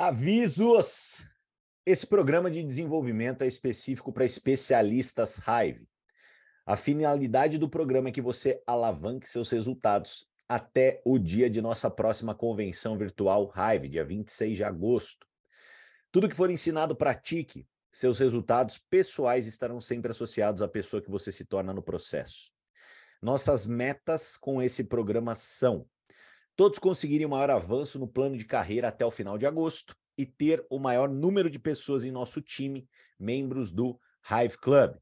Avisos! Esse programa de desenvolvimento é específico para especialistas Hive. A finalidade do programa é que você alavanque seus resultados até o dia de nossa próxima convenção virtual Hive, dia 26 de agosto. Tudo que for ensinado, pratique. Seus resultados pessoais estarão sempre associados à pessoa que você se torna no processo. Nossas metas com esse programa são todos conseguirem maior avanço no plano de carreira até o final de agosto e ter o maior número de pessoas em nosso time, membros do Hive Club.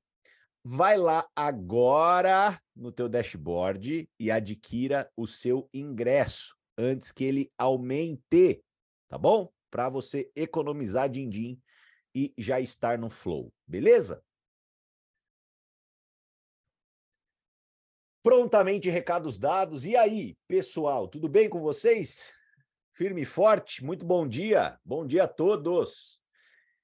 Vai lá agora no teu dashboard e adquira o seu ingresso antes que ele aumente, tá bom? Para você economizar din-din e já estar no flow, beleza? Prontamente recados dados. E aí, pessoal, tudo bem com vocês? Firme e forte? Muito bom dia. Bom dia a todos.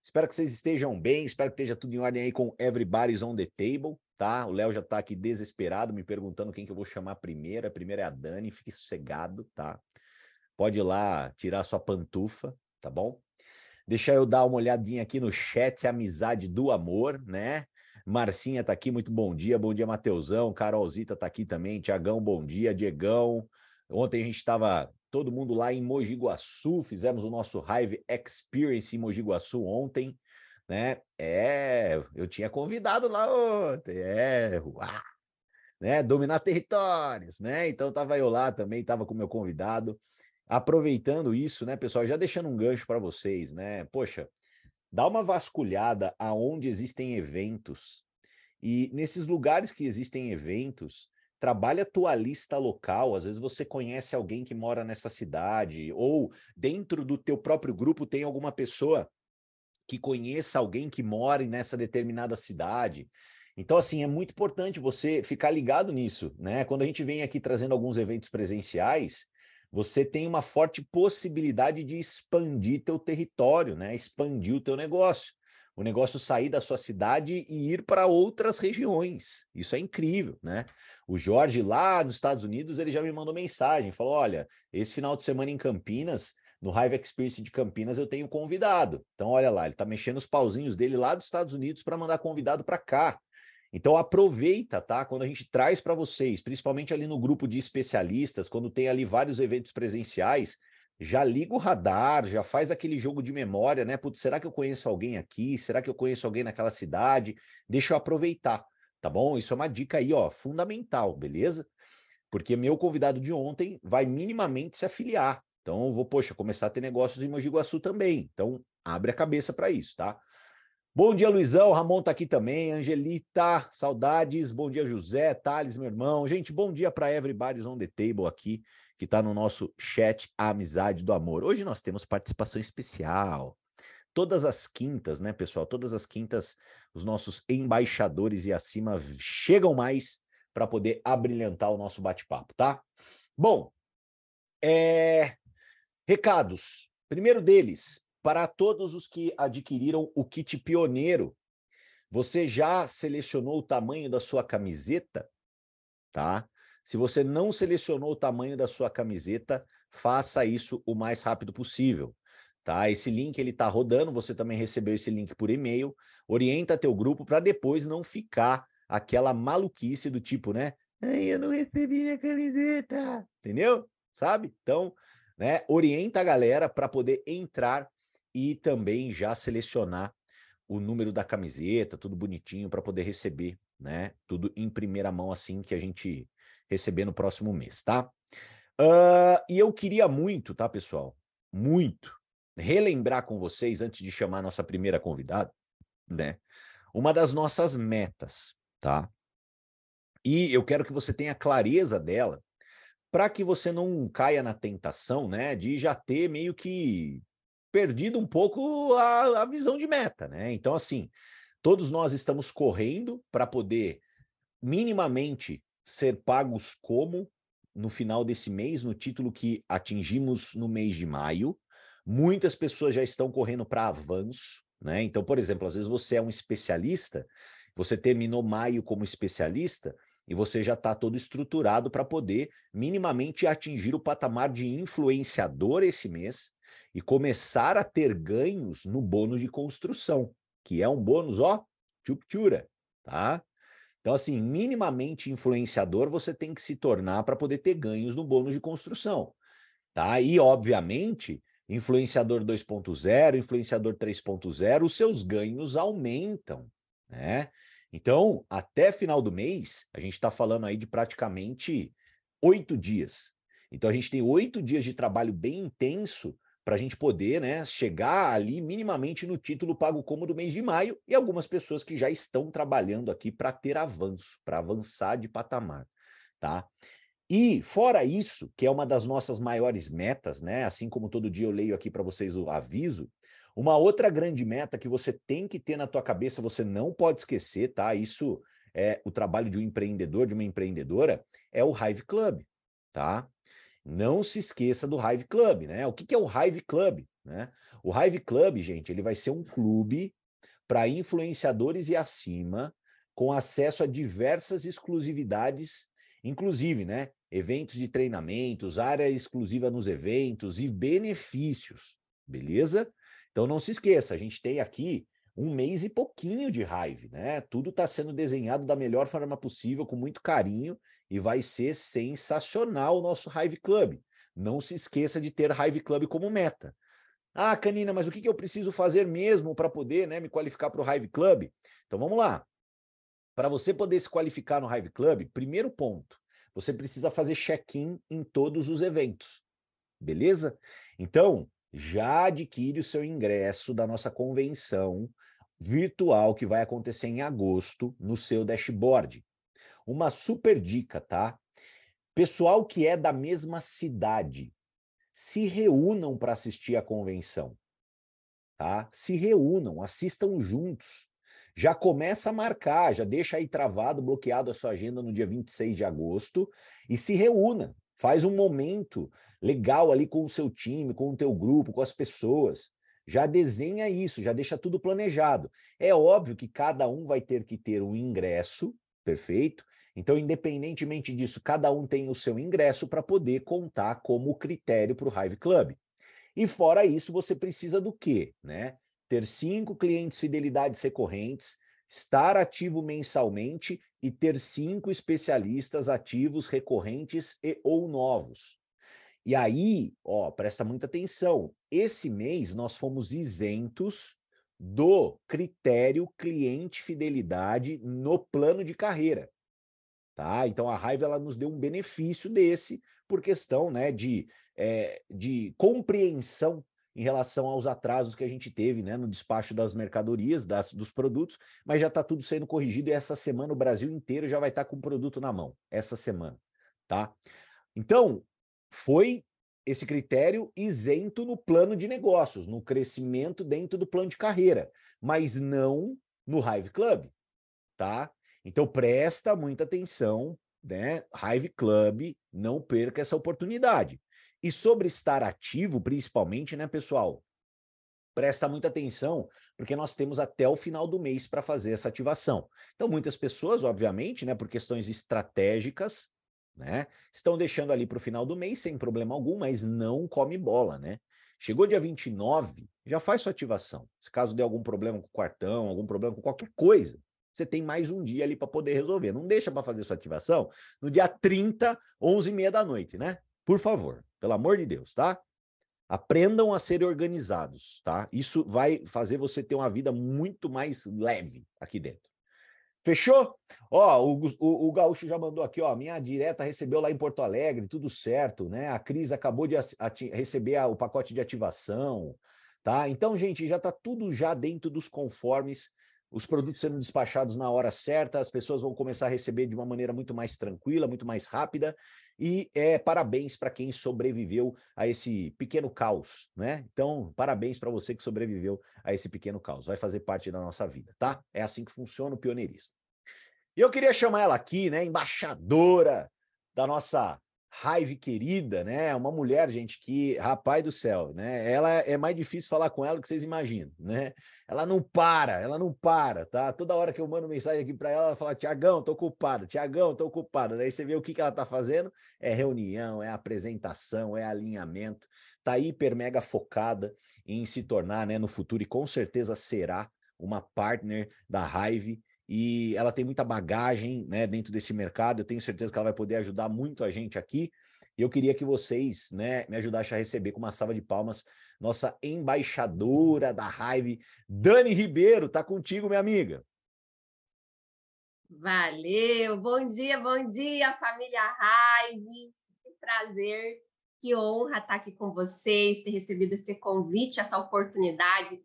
Espero que vocês estejam bem, espero que esteja tudo em ordem aí com Everybody's on the Table, tá? O Léo já tá aqui desesperado, me perguntando quem que eu vou chamar primeiro. A primeira é a Dani, fique sossegado, tá? Pode ir lá tirar sua pantufa, tá bom? Deixa eu dar uma olhadinha aqui no chat Amizade do Amor, né? Marcinha tá aqui, muito bom dia. Bom dia, Mateusão. Carolzita tá aqui também. Tiagão, bom dia. Diegão. Ontem a gente estava todo mundo lá em Mogi Guaçu, fizemos o nosso Hive Experience em Mogi Guaçu ontem, né? É, eu tinha convidado lá ontem, é, uá, né? Dominar territórios, né? Então tava eu lá também, tava com meu convidado. Aproveitando isso, né, pessoal, já deixando um gancho para vocês, né? Poxa, dá uma vasculhada aonde existem eventos. E nesses lugares que existem eventos, trabalha a tua lista local, às vezes você conhece alguém que mora nessa cidade, ou dentro do teu próprio grupo tem alguma pessoa que conheça alguém que mora nessa determinada cidade. Então, assim, é muito importante você ficar ligado nisso, né? Quando a gente vem aqui trazendo alguns eventos presenciais, você tem uma forte possibilidade de expandir teu território, né? Expandir o teu negócio. O negócio sair da sua cidade e ir para outras regiões. Isso é incrível, né? O Jorge lá nos Estados Unidos, ele já me mandou mensagem, falou: "Olha, esse final de semana em Campinas, no Hive Experience de Campinas eu tenho convidado. Então olha lá, ele está mexendo os pauzinhos dele lá dos Estados Unidos para mandar convidado para cá. Então aproveita, tá? Quando a gente traz para vocês, principalmente ali no grupo de especialistas, quando tem ali vários eventos presenciais, já liga o radar, já faz aquele jogo de memória, né? Putz, será que eu conheço alguém aqui? Será que eu conheço alguém naquela cidade? Deixa eu aproveitar, tá bom? Isso é uma dica aí, ó, fundamental, beleza? Porque meu convidado de ontem vai minimamente se afiliar. Então eu vou, poxa, começar a ter negócios em Mogi Guaçu também. Então abre a cabeça para isso, tá? Bom dia, Luizão. Ramon tá aqui também. Angelita, saudades. Bom dia, José, Thales, meu irmão. Gente, bom dia para Everybody's on the Table aqui, que está no nosso chat A Amizade do Amor. Hoje nós temos participação especial. Todas as quintas, né, pessoal? Todas as quintas, os nossos embaixadores e acima chegam mais para poder abrilhantar o nosso bate-papo, tá? Bom, é... recados. Primeiro deles, para todos os que adquiriram o kit pioneiro, você já selecionou o tamanho da sua camiseta? Tá? Se você não selecionou o tamanho da sua camiseta, faça isso o mais rápido possível. Tá? Esse link ele está rodando, você também recebeu esse link por e-mail. Orienta teu grupo para depois não ficar aquela maluquice do tipo, né? Ai, eu não recebi minha camiseta, entendeu? Sabe? Então, né, orienta a galera para poder entrar e também já selecionar o número da camiseta, tudo bonitinho para poder receber, né? Tudo em primeira mão assim que a gente receber no próximo mês, tá? Uh, e eu queria muito, tá, pessoal? Muito relembrar com vocês antes de chamar a nossa primeira convidada, né? Uma das nossas metas, tá? E eu quero que você tenha clareza dela para que você não caia na tentação, né, de já ter meio que perdido um pouco a, a visão de meta, né? Então, assim, todos nós estamos correndo para poder minimamente ser pagos como no final desse mês, no título que atingimos no mês de maio. Muitas pessoas já estão correndo para avanço, né? Então, por exemplo, às vezes você é um especialista, você terminou maio como especialista e você já está todo estruturado para poder minimamente atingir o patamar de influenciador esse mês e começar a ter ganhos no bônus de construção, que é um bônus, ó, chuptura, tá? Então, assim, minimamente influenciador você tem que se tornar para poder ter ganhos no bônus de construção, tá? E, obviamente, influenciador 2.0, influenciador 3.0, os seus ganhos aumentam, né? Então, até final do mês, a gente está falando aí de praticamente oito dias. Então, a gente tem oito dias de trabalho bem intenso para a gente poder né, chegar ali minimamente no título pago como do mês de maio e algumas pessoas que já estão trabalhando aqui para ter avanço, para avançar de patamar, tá? E fora isso, que é uma das nossas maiores metas, né? Assim como todo dia eu leio aqui para vocês o aviso, uma outra grande meta que você tem que ter na tua cabeça, você não pode esquecer, tá? Isso é o trabalho de um empreendedor, de uma empreendedora, é o Hive Club, tá? Não se esqueça do Hive Club, né? O que, que é o Hive Club? Né? O Hive Club, gente, ele vai ser um clube para influenciadores e acima, com acesso a diversas exclusividades, inclusive, né? Eventos de treinamentos, área exclusiva nos eventos e benefícios, beleza? Então não se esqueça, a gente tem aqui um mês e pouquinho de Hive, né? Tudo está sendo desenhado da melhor forma possível, com muito carinho, e vai ser sensacional o nosso Hive Club. Não se esqueça de ter Hive Club como meta. Ah, Canina, mas o que eu preciso fazer mesmo para poder né, me qualificar para o Hive Club? Então vamos lá. Para você poder se qualificar no Hive Club, primeiro ponto, você precisa fazer check-in em todos os eventos. Beleza? Então, já adquire o seu ingresso da nossa convenção virtual que vai acontecer em agosto no seu dashboard. Uma super dica, tá? Pessoal que é da mesma cidade, se reúnam para assistir a convenção. Tá? Se reúnam, assistam juntos. Já começa a marcar, já deixa aí travado, bloqueado a sua agenda no dia 26 de agosto e se reúna. Faz um momento legal ali com o seu time, com o teu grupo, com as pessoas. Já desenha isso, já deixa tudo planejado. É óbvio que cada um vai ter que ter um ingresso, perfeito? Então, independentemente disso, cada um tem o seu ingresso para poder contar como critério para o Hive Club. E fora isso, você precisa do quê? Né? Ter cinco clientes fidelidades recorrentes, estar ativo mensalmente e ter cinco especialistas ativos recorrentes e ou novos. E aí, ó, presta muita atenção. Esse mês nós fomos isentos do critério cliente fidelidade no plano de carreira. Tá? Então a raiva ela nos deu um benefício desse por questão né, de, é, de compreensão em relação aos atrasos que a gente teve né, no despacho das mercadorias, das, dos produtos, mas já está tudo sendo corrigido e essa semana o Brasil inteiro já vai estar tá com o produto na mão, essa semana. tá? Então, foi esse critério isento no plano de negócios, no crescimento dentro do plano de carreira, mas não no Hive Club, tá? Então presta muita atenção, né? Hive Club, não perca essa oportunidade. E sobre estar ativo, principalmente, né, pessoal? Presta muita atenção, porque nós temos até o final do mês para fazer essa ativação. Então, muitas pessoas, obviamente, né, por questões estratégicas, né, estão deixando ali para o final do mês sem problema algum, mas não come bola, né? Chegou dia 29, já faz sua ativação. Se caso der algum problema com o quartão, algum problema com qualquer coisa, você tem mais um dia ali para poder resolver. Não deixa para fazer sua ativação no dia 30, 11 e meia da noite, né? Por favor, pelo amor de Deus, tá? Aprendam a ser organizados, tá? Isso vai fazer você ter uma vida muito mais leve aqui dentro. Fechou? Ó, o, o, o Gaúcho já mandou aqui, ó. Minha direta recebeu lá em Porto Alegre, tudo certo, né? A Cris acabou de receber a, o pacote de ativação, tá? Então, gente, já tá tudo já dentro dos conformes os produtos sendo despachados na hora certa, as pessoas vão começar a receber de uma maneira muito mais tranquila, muito mais rápida. E é, parabéns para quem sobreviveu a esse pequeno caos, né? Então, parabéns para você que sobreviveu a esse pequeno caos. Vai fazer parte da nossa vida, tá? É assim que funciona o pioneirismo. E eu queria chamar ela aqui, né, embaixadora da nossa Raive querida, né? Uma mulher, gente, que, rapaz do céu, né? Ela é mais difícil falar com ela do que vocês imaginam, né? Ela não para, ela não para, tá? Toda hora que eu mando mensagem aqui para ela, ela fala: Tiagão, tô ocupado, Tiagão, tô ocupado. Daí você vê o que, que ela tá fazendo: é reunião, é apresentação, é alinhamento. Tá hiper mega focada em se tornar, né, no futuro, e com certeza será uma partner da Raive e ela tem muita bagagem né, dentro desse mercado. Eu tenho certeza que ela vai poder ajudar muito a gente aqui. E eu queria que vocês né, me ajudassem a receber com uma salva de palmas nossa embaixadora da Raive, Dani Ribeiro. Tá contigo, minha amiga. Valeu, bom dia, bom dia, família Raive. Que prazer, que honra estar aqui com vocês, ter recebido esse convite, essa oportunidade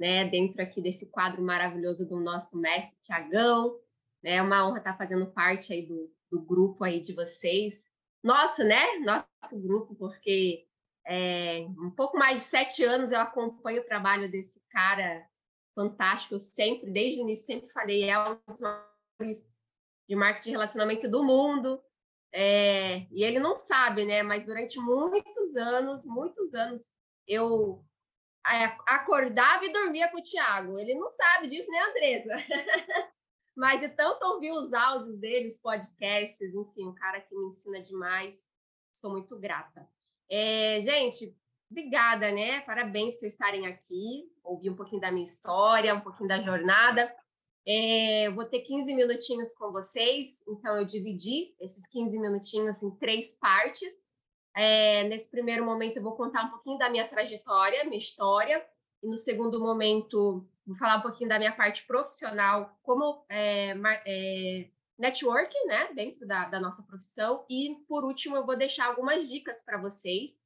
né, dentro aqui desse quadro maravilhoso do nosso mestre Tiagão. Né, é uma honra estar fazendo parte aí do, do grupo aí de vocês. Nosso, né? Nosso grupo, porque é, um pouco mais de sete anos eu acompanho o trabalho desse cara fantástico. Eu sempre, desde o início, sempre falei, é um dos maiores de marketing de relacionamento do mundo. É, e ele não sabe, né? Mas durante muitos anos, muitos anos, eu acordava e dormia com o Thiago. Ele não sabe disso, né, Andresa? Mas de tanto ouvir os áudios deles, podcasts, enfim, um cara que me ensina demais. Sou muito grata. É, gente, obrigada, né? Parabéns por vocês estarem aqui, ouvir um pouquinho da minha história, um pouquinho da jornada. É, eu vou ter 15 minutinhos com vocês, então eu dividi esses 15 minutinhos em três partes. É, nesse primeiro momento, eu vou contar um pouquinho da minha trajetória, minha história, e no segundo momento, vou falar um pouquinho da minha parte profissional, como é, é, network, né, dentro da, da, nossa profissão, e por último, eu vou deixar algumas dicas para vocês.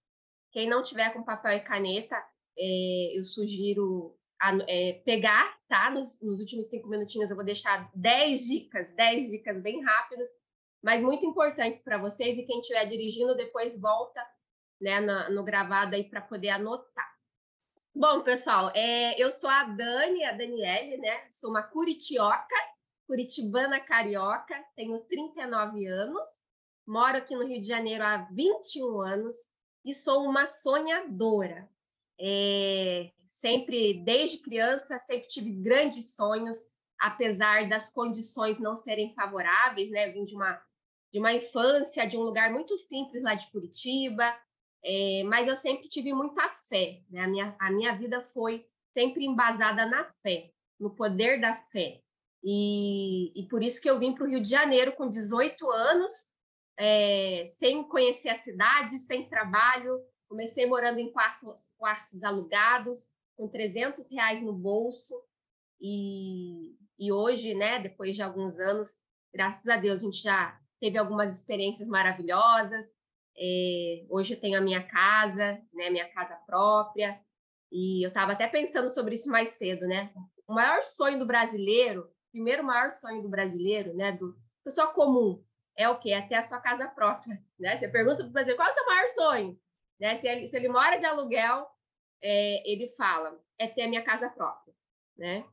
Quem não tiver com papel e caneta, é, eu sugiro a, é, pegar, tá? Nos, nos últimos cinco minutinhos, eu vou deixar 10 dicas, 10 dicas bem rápidas mas muito importantes para vocês e quem estiver dirigindo depois volta né, no, no gravado aí para poder anotar. Bom, pessoal, é, eu sou a Dani, a Daniele, né? Sou uma curitioca, curitibana carioca, tenho 39 anos, moro aqui no Rio de Janeiro há 21 anos e sou uma sonhadora. É, sempre, desde criança, sempre tive grandes sonhos, apesar das condições não serem favoráveis, né? Vim de uma de uma infância, de um lugar muito simples lá de Curitiba, é, mas eu sempre tive muita fé. Né? A, minha, a minha vida foi sempre embasada na fé, no poder da fé. E, e por isso que eu vim para o Rio de Janeiro com 18 anos, é, sem conhecer a cidade, sem trabalho. Comecei morando em quartos, quartos alugados, com 300 reais no bolso. E, e hoje, né, depois de alguns anos, graças a Deus, a gente já teve algumas experiências maravilhosas. É, hoje eu tenho a minha casa, né, minha casa própria, e eu estava até pensando sobre isso mais cedo, né? O maior sonho do brasileiro, primeiro maior sonho do brasileiro, né, do pessoa comum, é o quê? É ter a sua casa própria, né? Você pergunta para o brasileiro qual é o seu maior sonho, né? Se ele, se ele mora de aluguel, é, ele fala é ter a minha casa própria, né?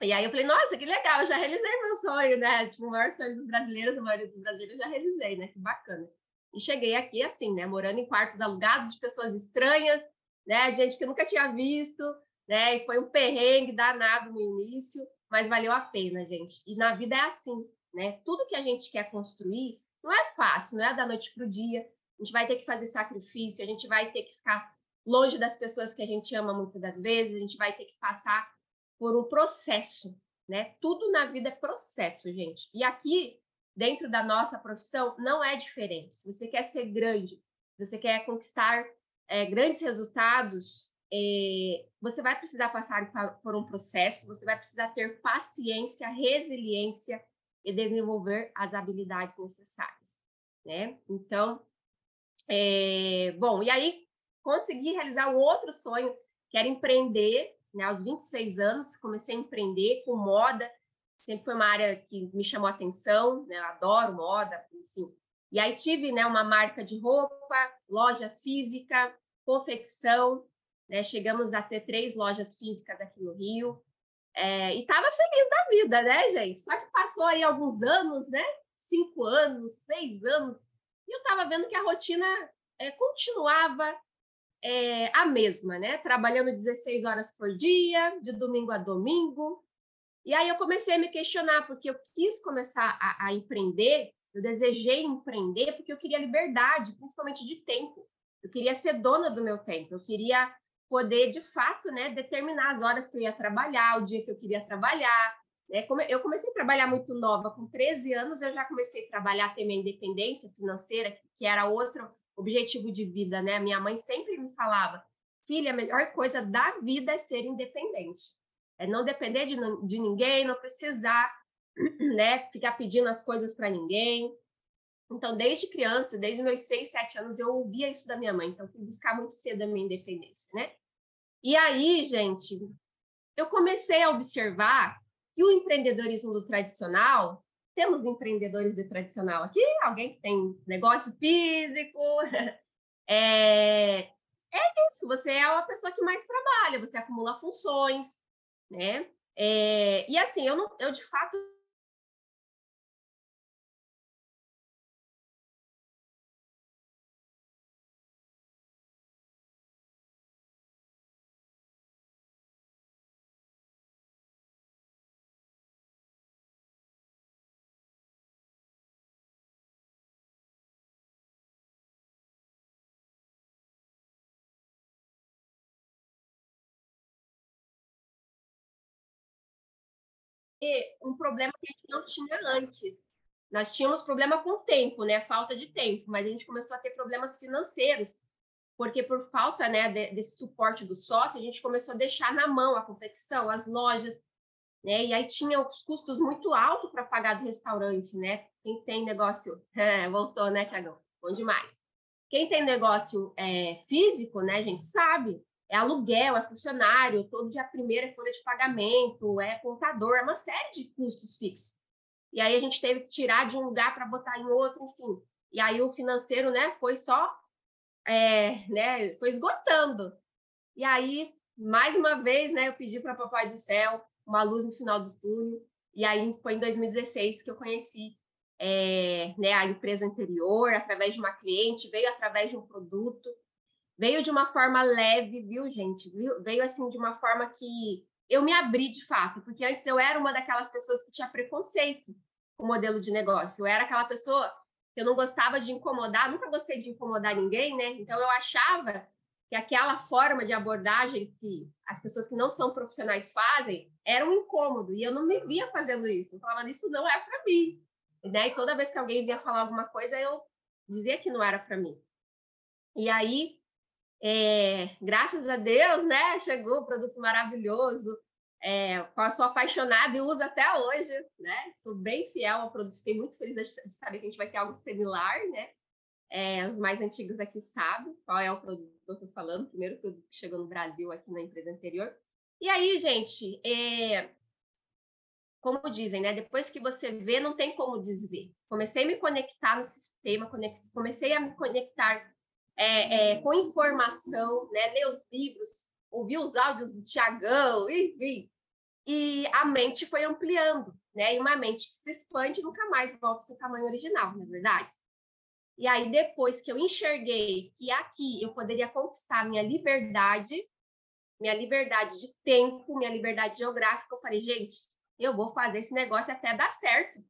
E aí eu falei, nossa, que legal, já realizei meu sonho, né? Tipo, o maior sonho dos brasileiros, a maioria dos brasileiros já realizei, né? Que bacana. E cheguei aqui assim, né? Morando em quartos alugados de pessoas estranhas, né? Gente que eu nunca tinha visto, né? E foi um perrengue danado no início, mas valeu a pena, gente. E na vida é assim, né? Tudo que a gente quer construir não é fácil, não é da noite para o dia. A gente vai ter que fazer sacrifício, a gente vai ter que ficar longe das pessoas que a gente ama muitas das vezes, a gente vai ter que passar por um processo, né? Tudo na vida é processo, gente. E aqui, dentro da nossa profissão, não é diferente. Se você quer ser grande, você quer conquistar é, grandes resultados, é, você vai precisar passar por um processo, você vai precisar ter paciência, resiliência e desenvolver as habilidades necessárias, né? Então, é, bom, e aí consegui realizar um outro sonho, que era empreender né? Aos 26 anos, comecei a empreender com moda, sempre foi uma área que me chamou a atenção, né? Eu adoro moda, enfim. E aí tive né, uma marca de roupa, loja física, confecção, né? Chegamos a ter três lojas físicas aqui no Rio. É, e estava feliz da vida, né, gente? Só que passou aí alguns anos, né? Cinco anos, seis anos, E eu estava vendo que a rotina é, continuava é, a mesma, né? Trabalhando 16 horas por dia, de domingo a domingo. E aí eu comecei a me questionar, porque eu quis começar a, a empreender, eu desejei empreender porque eu queria liberdade, principalmente de tempo. Eu queria ser dona do meu tempo, eu queria poder, de fato, né, determinar as horas que eu ia trabalhar, o dia que eu queria trabalhar. Né? Eu comecei a trabalhar muito nova, com 13 anos eu já comecei a trabalhar, ter minha independência financeira, que era outro objetivo de vida, né? Minha mãe sempre me falava, filha, a melhor coisa da vida é ser independente. É não depender de, de ninguém, não precisar, né, ficar pedindo as coisas para ninguém. Então, desde criança, desde meus seis, sete anos, eu ouvia isso da minha mãe. Então, fui buscar muito cedo a minha independência, né? E aí, gente, eu comecei a observar que o empreendedorismo do tradicional temos empreendedores de tradicional aqui? Alguém que tem negócio físico? É, é isso, você é uma pessoa que mais trabalha, você acumula funções, né? É, e assim, eu, não, eu de fato um problema que a gente não tinha antes. Nós tínhamos problema com o tempo, né? Falta de tempo, mas a gente começou a ter problemas financeiros, porque por falta né, desse suporte do sócio, a gente começou a deixar na mão a confecção, as lojas, né? E aí tinha os custos muito altos para pagar do restaurante, né? Quem tem negócio, é, voltou, né, Tiagão? Bom demais. Quem tem negócio é, físico, né, gente sabe, é aluguel, é funcionário, todo dia primeiro é folha de pagamento, é contador, é uma série de custos fixos. E aí a gente teve que tirar de um lugar para botar em outro, enfim. E aí o financeiro, né, foi só, é, né, foi esgotando. E aí, mais uma vez, né, eu pedi para Papai do Céu uma luz no final do túnel. E aí foi em 2016 que eu conheci é, né, a empresa anterior, através de uma cliente, veio através de um produto. Veio de uma forma leve, viu, gente? Veio assim de uma forma que eu me abri de fato, porque antes eu era uma daquelas pessoas que tinha preconceito com o modelo de negócio. Eu era aquela pessoa que eu não gostava de incomodar, nunca gostei de incomodar ninguém, né? Então eu achava que aquela forma de abordagem que as pessoas que não são profissionais fazem era um incômodo e eu não me via fazendo isso. Eu falava, isso não é para mim. Né? E toda vez que alguém vinha falar alguma coisa, eu dizia que não era para mim. E aí é, graças a Deus, né? Chegou um produto maravilhoso, é, eu sou apaixonada e uso até hoje, né? Sou bem fiel ao produto, fiquei muito feliz de saber que a gente vai ter algo similar, né? É, os mais antigos aqui sabem qual é o produto que eu estou falando, primeiro produto que chegou no Brasil aqui na empresa anterior. E aí, gente, é, como dizem, né? Depois que você vê, não tem como desver. Comecei a me conectar no sistema, comecei a me conectar é, é, com informação, né, ler os livros, ouvir os áudios do Tiagão, enfim. E a mente foi ampliando, né? E uma mente que se expande nunca mais volta ao seu tamanho original, não é verdade? E aí, depois que eu enxerguei que aqui eu poderia conquistar minha liberdade, minha liberdade de tempo, minha liberdade geográfica, eu falei, gente, eu vou fazer esse negócio até dar certo,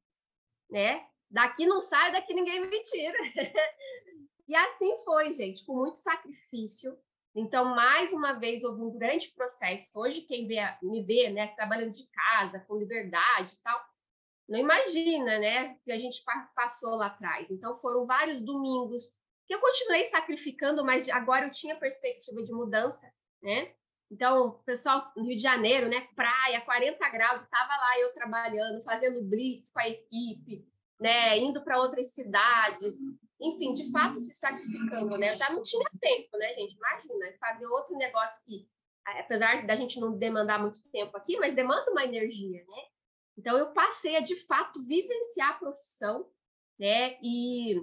né? Daqui não sai, daqui ninguém me tira. E assim foi, gente, com muito sacrifício. Então, mais uma vez, houve um grande processo. Hoje, quem vê, me vê, né, trabalhando de casa, com liberdade e tal, não imagina, né, que a gente passou lá atrás. Então, foram vários domingos que eu continuei sacrificando, mas agora eu tinha perspectiva de mudança, né? Então, pessoal Rio de Janeiro, né, praia, 40 graus, estava lá eu trabalhando, fazendo blitz com a equipe, né, indo para outras cidades, enfim, de fato se sacrificando, né? Eu já não tinha tempo, né, gente? Imagina, fazer outro negócio que, apesar da gente não demandar muito tempo aqui, mas demanda uma energia, né? Então, eu passei a, de fato, vivenciar a profissão, né? E,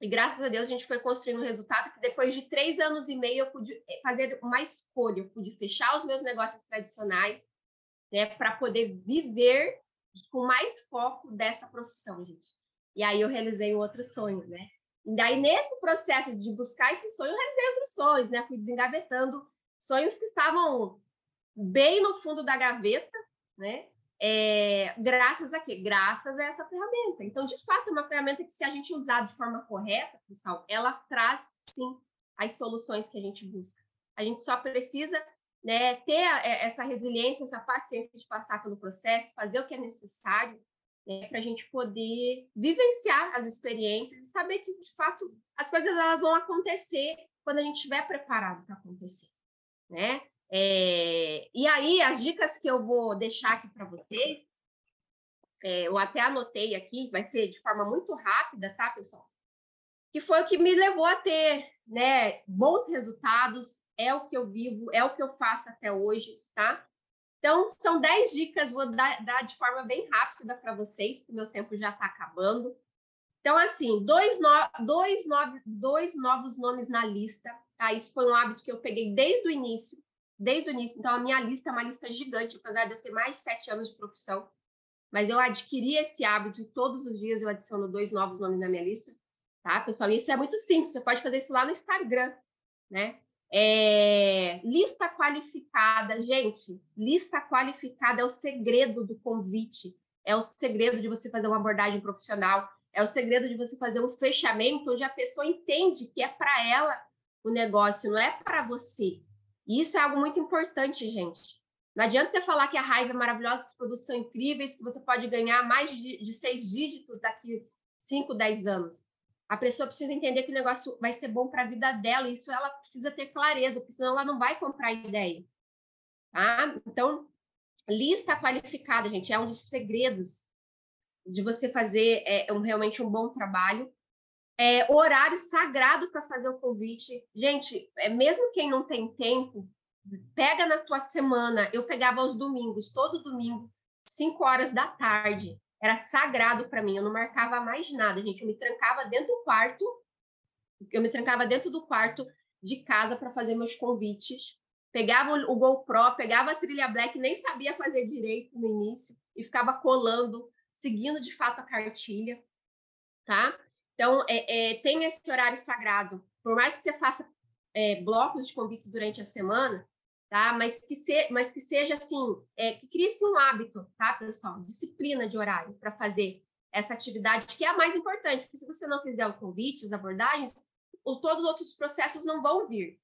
e graças a Deus a gente foi construindo um resultado que depois de três anos e meio eu pude eh, fazer uma escolha, eu pude fechar os meus negócios tradicionais, né? Para poder viver com mais foco dessa profissão, gente. E aí eu realizei um outro sonho, né? E daí, nesse processo de buscar esse sonho, eu realizei outros sonhos, né? Fui desengavetando sonhos que estavam bem no fundo da gaveta, né? É, graças a quê? Graças a essa ferramenta. Então, de fato, é uma ferramenta que, se a gente usar de forma correta, pessoal, ela traz, sim, as soluções que a gente busca. A gente só precisa né, ter é, essa resiliência, essa paciência de passar pelo processo, fazer o que é necessário né, para a gente poder vivenciar as experiências e saber que, de fato, as coisas elas vão acontecer quando a gente estiver preparado para acontecer. Né? É, e aí, as dicas que eu vou deixar aqui para vocês, é, eu até anotei aqui, vai ser de forma muito rápida, tá, pessoal? Que foi o que me levou a ter né, bons resultados, é o que eu vivo, é o que eu faço até hoje, tá? Então, são 10 dicas, vou dar, dar de forma bem rápida para vocês, que o meu tempo já está acabando. Então, assim, dois, no, dois, no, dois novos nomes na lista, tá? Isso foi um hábito que eu peguei desde o início, desde o início. Então, a minha lista é uma lista gigante, apesar de eu ter mais de sete anos de profissão. Mas eu adquiri esse hábito e todos os dias eu adiciono dois novos nomes na minha lista, tá, pessoal? E isso é muito simples, você pode fazer isso lá no Instagram, né? É... lista qualificada, gente, lista qualificada é o segredo do convite, é o segredo de você fazer uma abordagem profissional, é o segredo de você fazer um fechamento onde a pessoa entende que é para ela o negócio, não é para você. E isso é algo muito importante, gente. Não adianta você falar que a raiva é maravilhosa, que os produtos são incríveis, que você pode ganhar mais de, de seis dígitos daqui 5, 10 anos. A pessoa precisa entender que o negócio vai ser bom para a vida dela, isso ela precisa ter clareza, porque senão ela não vai comprar ideia. Tá? Então, lista qualificada, gente, é um dos segredos de você fazer é, um, realmente um bom trabalho. É, horário sagrado para fazer o convite. Gente, é, mesmo quem não tem tempo, pega na tua semana. Eu pegava aos domingos, todo domingo, 5 horas da tarde. Era sagrado para mim. Eu não marcava mais nada, gente. Eu me trancava dentro do quarto. Eu me trancava dentro do quarto de casa para fazer meus convites. Pegava o GoPro, pegava a trilha black, nem sabia fazer direito no início e ficava colando, seguindo de fato a cartilha, tá? Então, é, é, tem esse horário sagrado. Por mais que você faça é, blocos de convites durante a semana, tá? Mas que, se, mas que seja assim, é, que crie-se um hábito, tá, pessoal? Disciplina de horário para fazer essa atividade, que é a mais importante, porque se você não fizer o convite, as abordagens, os, todos os outros processos não vão vir,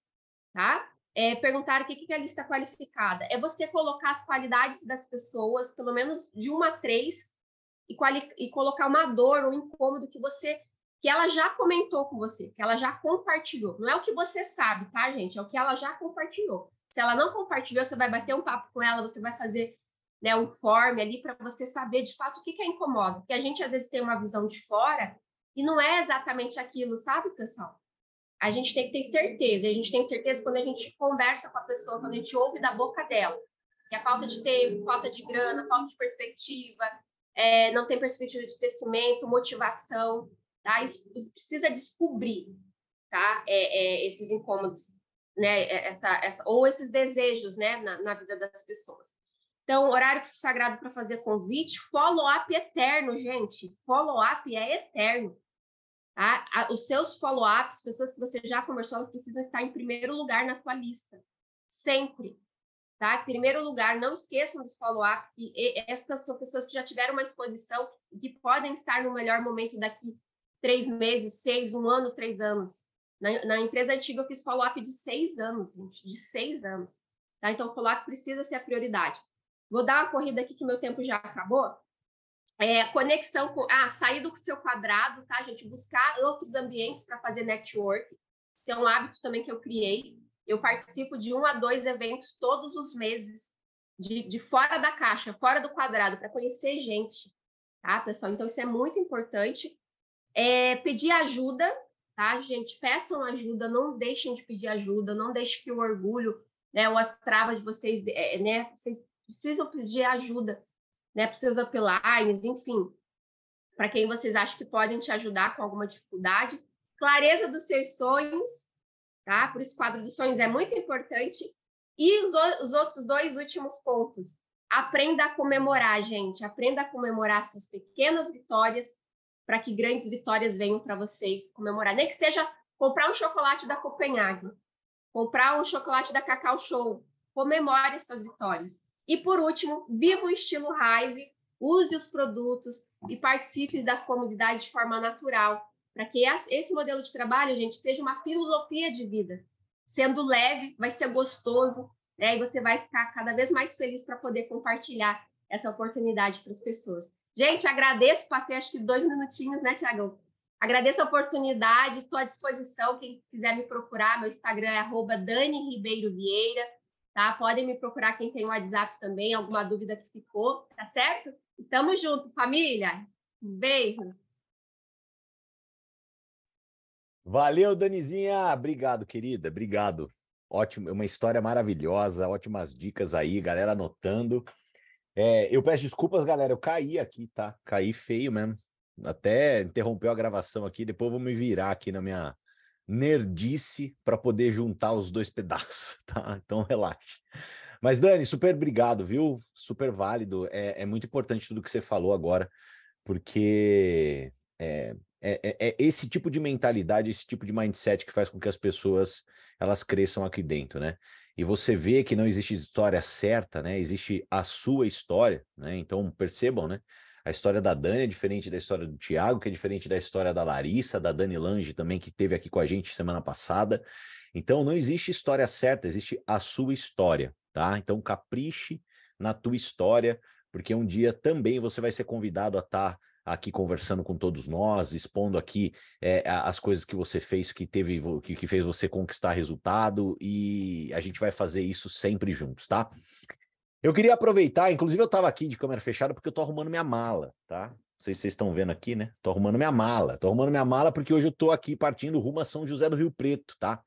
tá? É, perguntar o que, que é a lista qualificada. É você colocar as qualidades das pessoas, pelo menos de uma a três, e, e colocar uma dor, um incômodo que você que ela já comentou com você, que ela já compartilhou. Não é o que você sabe, tá, gente? É o que ela já compartilhou. Se ela não compartilhou, você vai bater um papo com ela, você vai fazer né, um form ali para você saber de fato o que, que é incomoda. Porque a gente às vezes tem uma visão de fora e não é exatamente aquilo, sabe, pessoal? A gente tem que ter certeza. A gente tem certeza quando a gente conversa com a pessoa, quando a gente ouve da boca dela. Que a falta de tempo, falta de grana, falta de perspectiva, é, não tem perspectiva de crescimento, motivação. Tá? Isso precisa descobrir tá? É, é, esses incômodos, né? É, essa, essa, ou esses desejos né? na, na vida das pessoas. Então, horário sagrado para fazer convite, follow-up eterno, gente. Follow-up é eterno. Tá? Os seus follow-ups, pessoas que você já conversou, elas precisam estar em primeiro lugar na sua lista. Sempre. Tá? Primeiro lugar, não esqueçam dos follow-up. Essas são pessoas que já tiveram uma exposição e que podem estar no melhor momento daqui três meses, seis, um ano, três anos. Na, na empresa antiga eu fiz follow-up de seis anos, gente, de seis anos. Tá? Então, follow-up precisa ser a prioridade. Vou dar uma corrida aqui que meu tempo já acabou. É, conexão com. Ah, sair do seu quadrado, tá, gente? Buscar outros ambientes para fazer network. Isso é um hábito também que eu criei. Eu participo de um a dois eventos todos os meses, de, de fora da caixa, fora do quadrado, para conhecer gente, tá, pessoal? Então, isso é muito importante. É, pedir ajuda, tá, gente? Peçam ajuda, não deixem de pedir ajuda, não deixem que o orgulho, né, ou as travas de vocês, é, né, vocês precisam pedir ajuda, né, para os seus uplines, enfim, para quem vocês acham que podem te ajudar com alguma dificuldade. Clareza dos seus sonhos, tá? Por isso, quadro dos sonhos é muito importante. E os, os outros dois últimos pontos. Aprenda a comemorar, gente. Aprenda a comemorar suas pequenas vitórias para que grandes vitórias venham para vocês comemorar. Nem que seja comprar um chocolate da Copenhague, comprar um chocolate da Cacau Show. Comemore suas vitórias. E por último, viva o estilo Hive, use os produtos e participe das comunidades de forma natural, para que esse modelo de trabalho, gente, seja uma filosofia de vida. Sendo leve, vai ser gostoso, né? E você vai ficar cada vez mais feliz para poder compartilhar essa oportunidade para as pessoas. Gente, agradeço, passei acho que dois minutinhos, né, Tiagão? Agradeço a oportunidade, estou à disposição. Quem quiser me procurar, meu Instagram é arroba Dani Ribeiro Vieira, tá? Podem me procurar quem tem o WhatsApp também, alguma dúvida que ficou, tá certo? tamo junto, família. Um beijo. Valeu, Danizinha. Obrigado, querida. Obrigado. Ótimo, uma história maravilhosa, ótimas dicas aí, galera anotando. É, eu peço desculpas, galera, eu caí aqui, tá? Caí feio mesmo. Até interrompeu a gravação aqui, depois eu vou me virar aqui na minha nerdice para poder juntar os dois pedaços, tá? Então relaxe. Mas Dani, super obrigado, viu? Super válido. É, é muito importante tudo que você falou agora, porque é, é, é, é esse tipo de mentalidade, esse tipo de mindset que faz com que as pessoas elas cresçam aqui dentro, né? E você vê que não existe história certa, né? Existe a sua história, né? Então percebam, né? A história da Dani é diferente da história do Tiago, que é diferente da história da Larissa, da Dani Lange também, que teve aqui com a gente semana passada. Então não existe história certa, existe a sua história, tá? Então capriche na tua história, porque um dia também você vai ser convidado a estar tá aqui conversando com todos nós, expondo aqui é, as coisas que você fez que teve que, que fez você conquistar resultado e a gente vai fazer isso sempre juntos, tá? Eu queria aproveitar, inclusive eu estava aqui de câmera fechada porque eu tô arrumando minha mala, tá? Não sei se vocês estão vendo aqui, né? Tô arrumando minha mala. Tô arrumando minha mala porque hoje eu tô aqui partindo rumo a São José do Rio Preto, tá?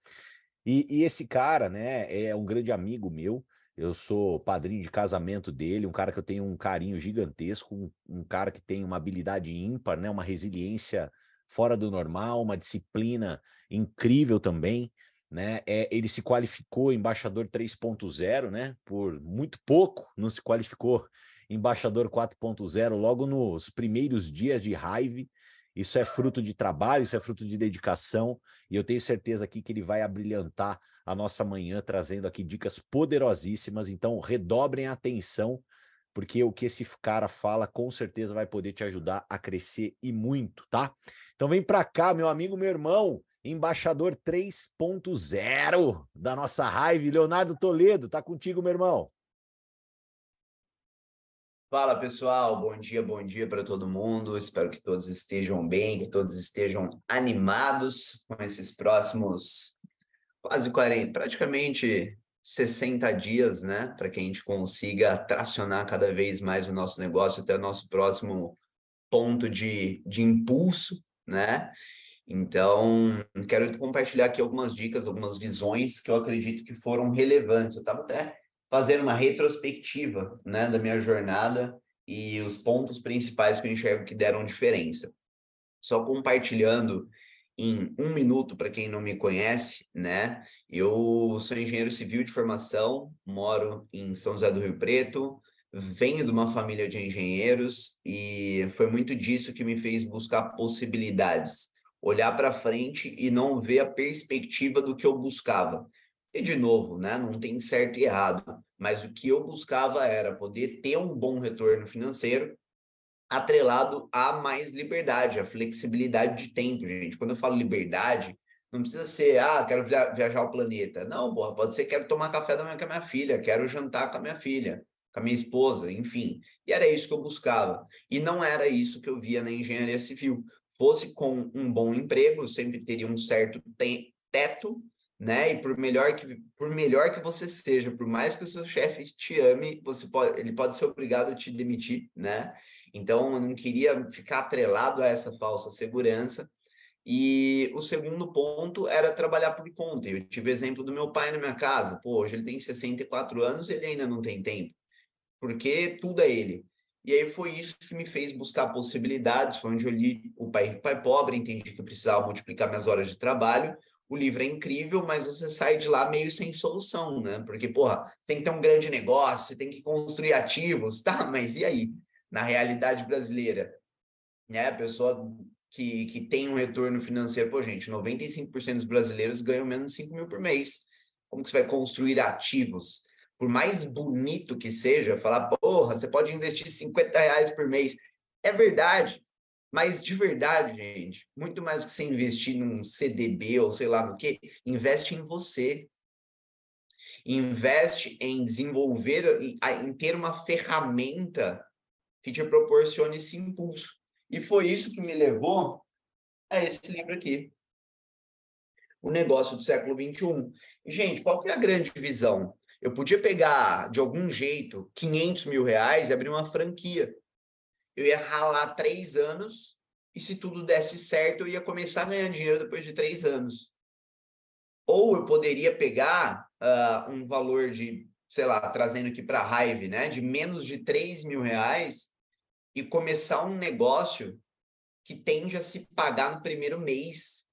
E, e esse cara, né, é um grande amigo meu. Eu sou padrinho de casamento dele, um cara que eu tenho um carinho gigantesco, um, um, cara que tem uma habilidade ímpar, né? Uma resiliência fora do normal, uma disciplina incrível também, né? É, ele se qualificou embaixador 3.0, né? Por muito pouco não se qualificou embaixador 4.0 logo nos primeiros dias de raiva. Isso é fruto de trabalho, isso é fruto de dedicação, e eu tenho certeza aqui que ele vai abrilhantar a nossa manhã trazendo aqui dicas poderosíssimas. Então, redobrem a atenção, porque o que esse cara fala com certeza vai poder te ajudar a crescer e muito, tá? Então, vem para cá, meu amigo, meu irmão, embaixador 3.0 da nossa raiva, Leonardo Toledo, tá contigo, meu irmão. Fala pessoal, bom dia, bom dia para todo mundo. Espero que todos estejam bem, que todos estejam animados com esses próximos quase 40, praticamente 60 dias, né, para que a gente consiga tracionar cada vez mais o nosso negócio até o nosso próximo ponto de, de impulso, né? Então, quero compartilhar aqui algumas dicas, algumas visões que eu acredito que foram relevantes. Eu estava até fazendo uma retrospectiva, né, da minha jornada e os pontos principais que eu enxergo que deram diferença. Só compartilhando em um minuto para quem não me conhece, né? Eu sou engenheiro civil de formação, moro em São José do Rio Preto, venho de uma família de engenheiros e foi muito disso que me fez buscar possibilidades, olhar para frente e não ver a perspectiva do que eu buscava. E de novo, né, não tem certo e errado, mas o que eu buscava era poder ter um bom retorno financeiro atrelado a mais liberdade, a flexibilidade de tempo, gente. Quando eu falo liberdade, não precisa ser, ah, quero viajar o planeta. Não, porra, pode ser quero tomar café da manhã com a minha filha, quero jantar com a minha filha, com a minha esposa, enfim. E era isso que eu buscava. E não era isso que eu via na engenharia civil. Fosse com um bom emprego, sempre teria um certo teto, né? E por melhor que por melhor que você seja, por mais que o seu chefe te ame, você pode, ele pode ser obrigado a te demitir, né? Então, eu não queria ficar atrelado a essa falsa segurança. E o segundo ponto era trabalhar por conta. Eu tive exemplo do meu pai na minha casa. Pô, hoje ele tem 64 anos, ele ainda não tem tempo. Porque tudo é ele. E aí foi isso que me fez buscar possibilidades. Foi onde eu li O Pai Pai Pobre, entendi que eu precisava multiplicar minhas horas de trabalho. O livro é incrível, mas você sai de lá meio sem solução, né? Porque, porra, você tem que ter um grande negócio, você tem que construir ativos, tá? Mas e aí? na realidade brasileira. né? A pessoa que, que tem um retorno financeiro, pô, gente, 95% dos brasileiros ganham menos de 5 mil por mês. Como que você vai construir ativos? Por mais bonito que seja, falar, porra, você pode investir 50 reais por mês. É verdade, mas de verdade, gente, muito mais que você investir num CDB ou sei lá no que, investe em você. Investe em desenvolver, em ter uma ferramenta que te proporcione esse impulso. E foi isso que me levou a esse livro aqui. O negócio do século XXI. gente, qual que é a grande visão? Eu podia pegar, de algum jeito, 500 mil reais e abrir uma franquia. Eu ia ralar três anos e, se tudo desse certo, eu ia começar a ganhar dinheiro depois de três anos. Ou eu poderia pegar uh, um valor de, sei lá, trazendo aqui para a Hive, né, de menos de 3 mil reais e começar um negócio que tende a se pagar no primeiro mês.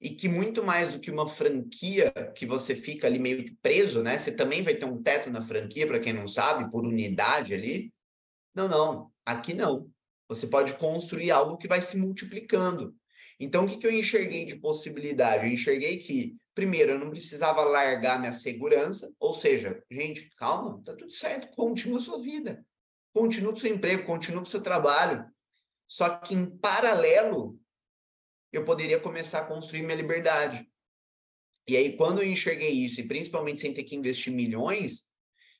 E que muito mais do que uma franquia que você fica ali meio que preso, né? Você também vai ter um teto na franquia, para quem não sabe, por unidade ali. Não, não. Aqui não. Você pode construir algo que vai se multiplicando. Então, o que, que eu enxerguei de possibilidade? Eu enxerguei que, primeiro, eu não precisava largar minha segurança, ou seja, gente, calma, tá tudo certo, continua sua vida. Continua com seu emprego, continua com seu trabalho. Só que em paralelo, eu poderia começar a construir minha liberdade. E aí, quando eu enxerguei isso, e principalmente sem ter que investir milhões,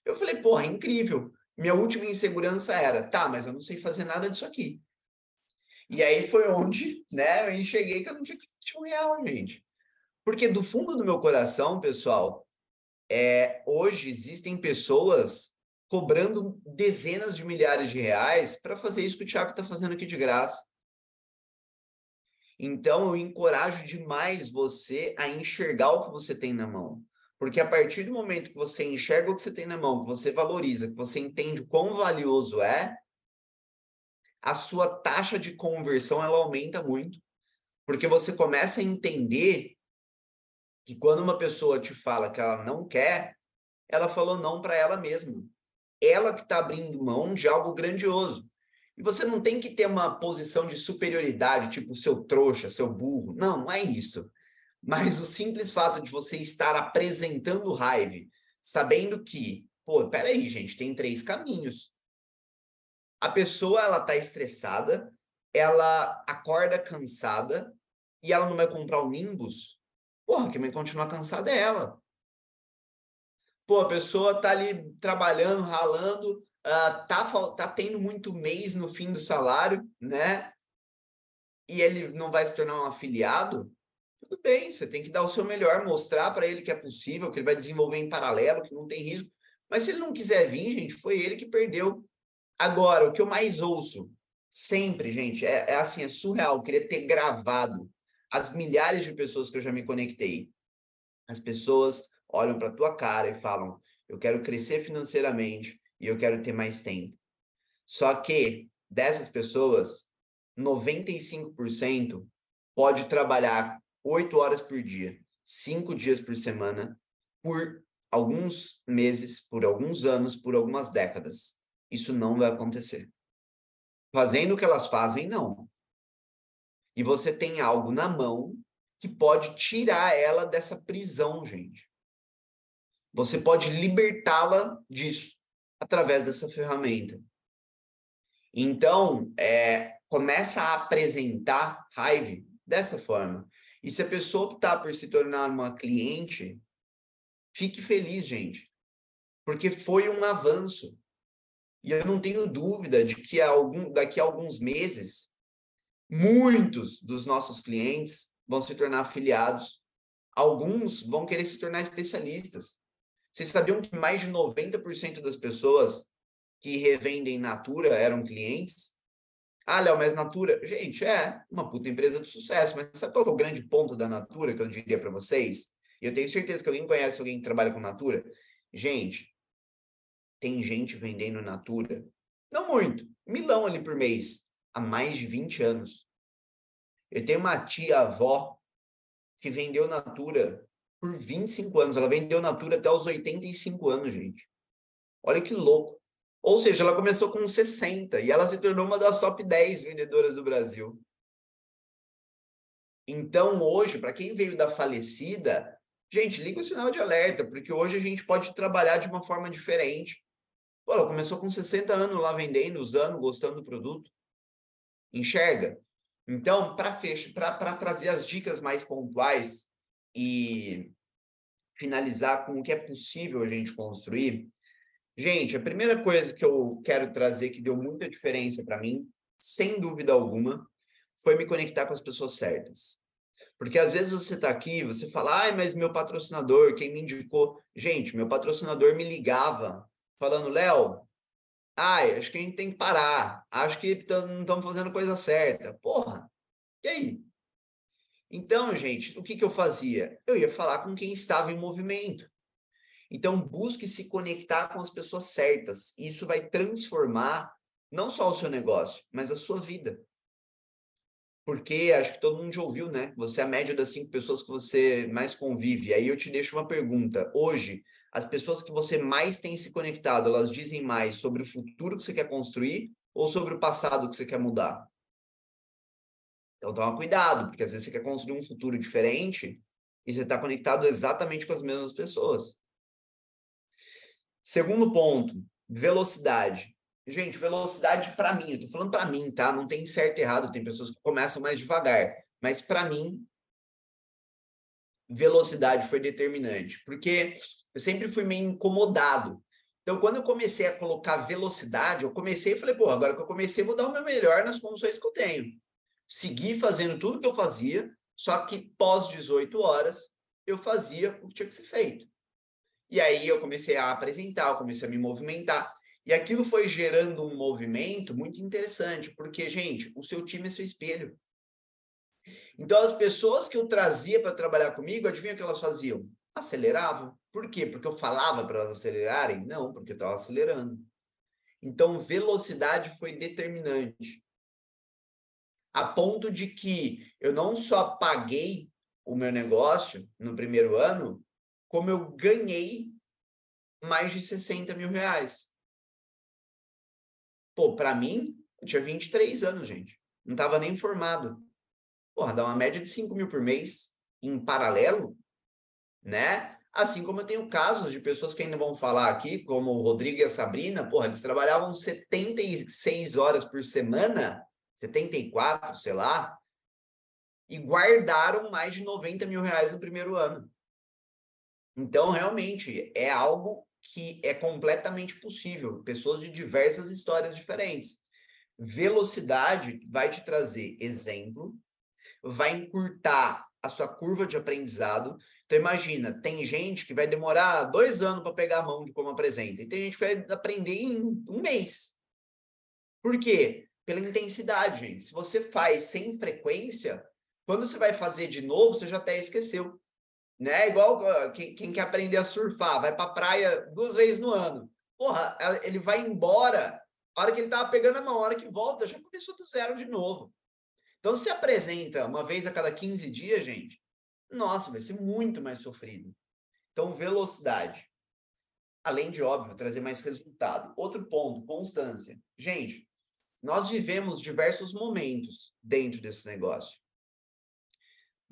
eu falei, porra, é incrível. Minha última insegurança era, tá, mas eu não sei fazer nada disso aqui. E aí foi onde, né, eu enxerguei que eu não tinha investir um real, gente. Porque do fundo do meu coração, pessoal, é, hoje existem pessoas cobrando dezenas de milhares de reais para fazer isso que o Thiago está fazendo aqui de graça. Então, eu encorajo demais você a enxergar o que você tem na mão. Porque a partir do momento que você enxerga o que você tem na mão, que você valoriza, que você entende o quão valioso é, a sua taxa de conversão ela aumenta muito. Porque você começa a entender que quando uma pessoa te fala que ela não quer, ela falou não para ela mesma ela que está abrindo mão de algo grandioso. E você não tem que ter uma posição de superioridade, tipo seu trouxa, seu burro. Não, não é isso. Mas o simples fato de você estar apresentando raiva, sabendo que, pô, peraí, gente, tem três caminhos. A pessoa, ela tá estressada, ela acorda cansada e ela não vai comprar o Nimbus. Porra, quem vai continuar cansada é ela. Pô, a pessoa tá ali trabalhando, ralando, uh, tá, tá tendo muito mês no fim do salário, né? E ele não vai se tornar um afiliado, tudo bem, você tem que dar o seu melhor, mostrar para ele que é possível, que ele vai desenvolver em paralelo, que não tem risco. Mas se ele não quiser vir, gente, foi ele que perdeu. Agora, o que eu mais ouço, sempre, gente, é, é assim, é surreal. Eu queria ter gravado as milhares de pessoas que eu já me conectei. As pessoas olham para tua cara e falam: eu quero crescer financeiramente e eu quero ter mais tempo. Só que dessas pessoas, 95% pode trabalhar 8 horas por dia, 5 dias por semana, por alguns meses, por alguns anos, por algumas décadas. Isso não vai acontecer. Fazendo o que elas fazem, não. E você tem algo na mão que pode tirar ela dessa prisão, gente. Você pode libertá-la disso através dessa ferramenta. Então, é, começa a apresentar Hive dessa forma. E se a pessoa optar por se tornar uma cliente, fique feliz, gente, porque foi um avanço. E eu não tenho dúvida de que algum, daqui a alguns meses, muitos dos nossos clientes vão se tornar afiliados. Alguns vão querer se tornar especialistas. Vocês sabiam que mais de 90% das pessoas que revendem Natura eram clientes? Ah, Léo, mas Natura, gente, é uma puta empresa de sucesso, mas sabe qual é o grande ponto da Natura que eu diria para vocês? Eu tenho certeza que alguém conhece alguém que trabalha com Natura. Gente, tem gente vendendo Natura, não muito, milão ali por mês, há mais de 20 anos. Eu tenho uma tia-avó que vendeu Natura por 25 anos. Ela vendeu Natura até os 85 anos, gente. Olha que louco. Ou seja, ela começou com 60 e ela se tornou uma das top 10 vendedoras do Brasil. Então, hoje, para quem veio da falecida, gente, liga o sinal de alerta, porque hoje a gente pode trabalhar de uma forma diferente. Pô, ela começou com 60 anos lá vendendo, usando, gostando do produto. Enxerga? Então, para trazer as dicas mais pontuais e finalizar com o que é possível a gente construir, gente, a primeira coisa que eu quero trazer que deu muita diferença para mim, sem dúvida alguma, foi me conectar com as pessoas certas. Porque às vezes você está aqui, você fala, ai, mas meu patrocinador, quem me indicou. Gente, meu patrocinador me ligava falando, Léo, ai, acho que a gente tem que parar, acho que não estamos fazendo coisa certa. Porra, e aí? Então, gente, o que, que eu fazia? Eu ia falar com quem estava em movimento. Então, busque se conectar com as pessoas certas. Isso vai transformar não só o seu negócio, mas a sua vida. Porque acho que todo mundo já ouviu, né? Você é a média das cinco pessoas que você mais convive. Aí eu te deixo uma pergunta. Hoje, as pessoas que você mais tem se conectado, elas dizem mais sobre o futuro que você quer construir ou sobre o passado que você quer mudar? Então toma cuidado, porque às vezes você quer construir um futuro diferente e você está conectado exatamente com as mesmas pessoas. Segundo ponto, velocidade. Gente, velocidade para mim, eu tô falando para mim, tá? Não tem certo e errado, tem pessoas que começam mais devagar, mas para mim velocidade foi determinante, porque eu sempre fui meio incomodado. Então, quando eu comecei a colocar velocidade, eu comecei e falei, pô, agora que eu comecei, vou dar o meu melhor nas condições que eu tenho. Segui fazendo tudo que eu fazia, só que pós 18 horas, eu fazia o que tinha que ser feito. E aí eu comecei a apresentar, eu comecei a me movimentar. E aquilo foi gerando um movimento muito interessante, porque, gente, o seu time é seu espelho. Então, as pessoas que eu trazia para trabalhar comigo, adivinha o que elas faziam? Aceleravam. Por quê? Porque eu falava para elas acelerarem? Não, porque eu estava acelerando. Então, velocidade foi determinante. A ponto de que eu não só paguei o meu negócio no primeiro ano, como eu ganhei mais de 60 mil reais. Pô, para mim, eu tinha 23 anos, gente. Não estava nem formado. Porra, dá uma média de 5 mil por mês em paralelo, né? Assim como eu tenho casos de pessoas que ainda vão falar aqui, como o Rodrigo e a Sabrina, porra, eles trabalhavam 76 horas por semana, 74, sei lá, e guardaram mais de 90 mil reais no primeiro ano. Então, realmente, é algo que é completamente possível, pessoas de diversas histórias diferentes. Velocidade vai te trazer exemplo, vai encurtar a sua curva de aprendizado. Então, imagina, tem gente que vai demorar dois anos para pegar a mão de como apresenta, e tem gente que vai aprender em um mês. Por quê? Pela intensidade, gente. Se você faz sem frequência, quando você vai fazer de novo, você já até esqueceu né? Igual uh, quem, quem, quer aprender a surfar, vai para praia duas vezes no ano. Porra, ele vai embora, a hora que ele tava pegando a mão, a hora que volta, já começou do zero de novo. Então, se apresenta uma vez a cada 15 dias, gente, nossa, vai ser muito mais sofrido. Então, velocidade. Além de, óbvio, trazer mais resultado. Outro ponto, constância. Gente, nós vivemos diversos momentos dentro desse negócio.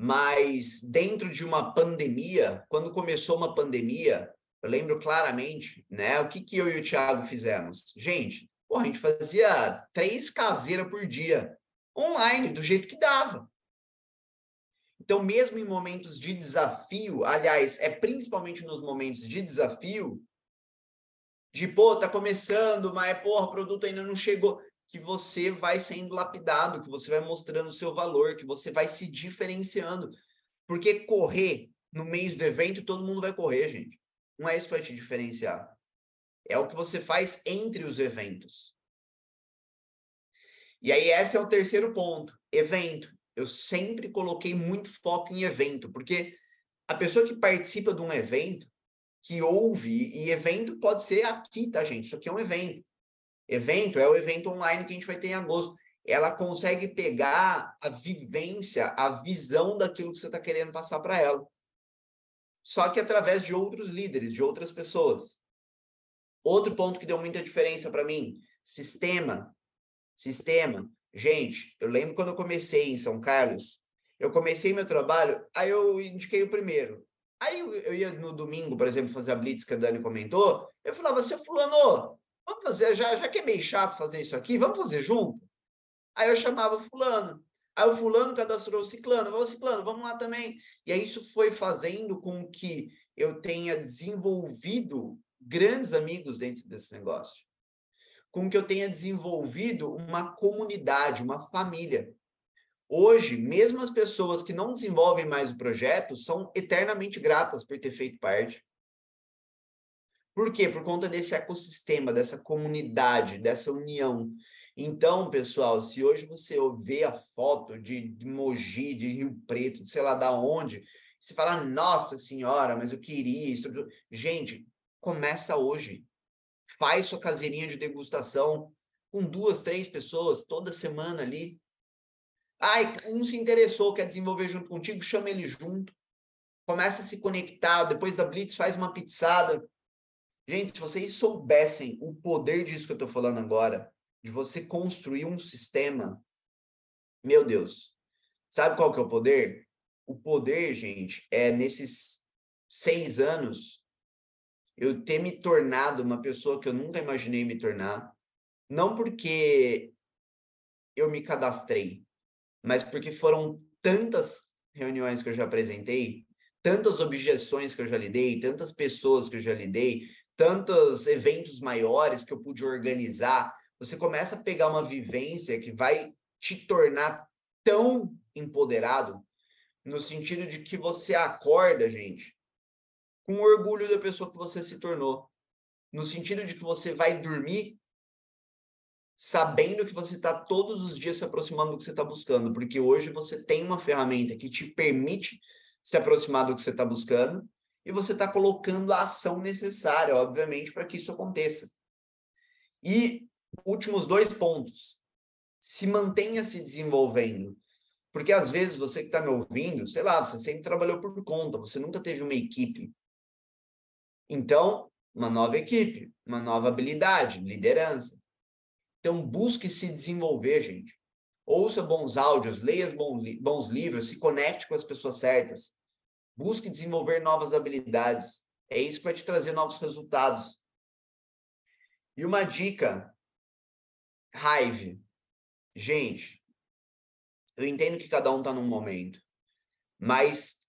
Mas dentro de uma pandemia, quando começou uma pandemia, eu lembro claramente, né? O que, que eu e o Thiago fizemos? Gente, porra, a gente fazia três caseiras por dia, online, do jeito que dava. Então, mesmo em momentos de desafio, aliás, é principalmente nos momentos de desafio, de, pô, tá começando, mas, porra, o produto ainda não chegou que você vai sendo lapidado, que você vai mostrando o seu valor, que você vai se diferenciando. Porque correr no meio do evento, todo mundo vai correr, gente. Não é isso que vai te diferenciar. É o que você faz entre os eventos. E aí, esse é o terceiro ponto: evento. Eu sempre coloquei muito foco em evento, porque a pessoa que participa de um evento, que ouve, e evento pode ser aqui, tá, gente? Isso aqui é um evento evento é o evento online que a gente vai ter em agosto. Ela consegue pegar a vivência, a visão daquilo que você está querendo passar para ela. Só que através de outros líderes, de outras pessoas. Outro ponto que deu muita diferença para mim, sistema. Sistema. Gente, eu lembro quando eu comecei em São Carlos, eu comecei meu trabalho, aí eu indiquei o primeiro. Aí eu, ia no domingo, por exemplo, fazer a blitz que a Dani comentou, eu falava, seu fulano, vamos fazer, já, já que é meio chato fazer isso aqui, vamos fazer junto? Aí eu chamava fulano. Aí o fulano cadastrou o ciclano, o ciclano, vamos lá também. E aí isso foi fazendo com que eu tenha desenvolvido grandes amigos dentro desse negócio. Com que eu tenha desenvolvido uma comunidade, uma família. Hoje, mesmo as pessoas que não desenvolvem mais o projeto são eternamente gratas por ter feito parte. Por quê? Por conta desse ecossistema, dessa comunidade, dessa união. Então, pessoal, se hoje você vê a foto de, de Mogi, de Rio Preto, de sei lá da onde, você fala, nossa senhora, mas eu queria isso. Gente, começa hoje. Faz sua caseirinha de degustação com duas, três pessoas toda semana ali. Ai, um se interessou, quer desenvolver junto contigo, chama ele junto. Começa a se conectar, depois da Blitz faz uma pizzada. Gente, se vocês soubessem o poder disso que eu estou falando agora, de você construir um sistema. Meu Deus. Sabe qual que é o poder? O poder, gente, é nesses seis anos eu ter me tornado uma pessoa que eu nunca imaginei me tornar. Não porque eu me cadastrei, mas porque foram tantas reuniões que eu já apresentei, tantas objeções que eu já lidei, tantas pessoas que eu já lidei, tantos eventos maiores que eu pude organizar, você começa a pegar uma vivência que vai te tornar tão empoderado, no sentido de que você acorda, gente, com orgulho da pessoa que você se tornou. No sentido de que você vai dormir sabendo que você está todos os dias se aproximando do que você está buscando, porque hoje você tem uma ferramenta que te permite se aproximar do que você está buscando e você está colocando a ação necessária, obviamente, para que isso aconteça. E últimos dois pontos. Se mantenha se desenvolvendo. Porque às vezes você que está me ouvindo, sei lá, você sempre trabalhou por conta, você nunca teve uma equipe. Então, uma nova equipe, uma nova habilidade, liderança. Então, busque se desenvolver, gente. Ouça bons áudios, leia bons livros, se conecte com as pessoas certas. Busque desenvolver novas habilidades. É isso que vai te trazer novos resultados. E uma dica Raiva. Gente, eu entendo que cada um está num momento, mas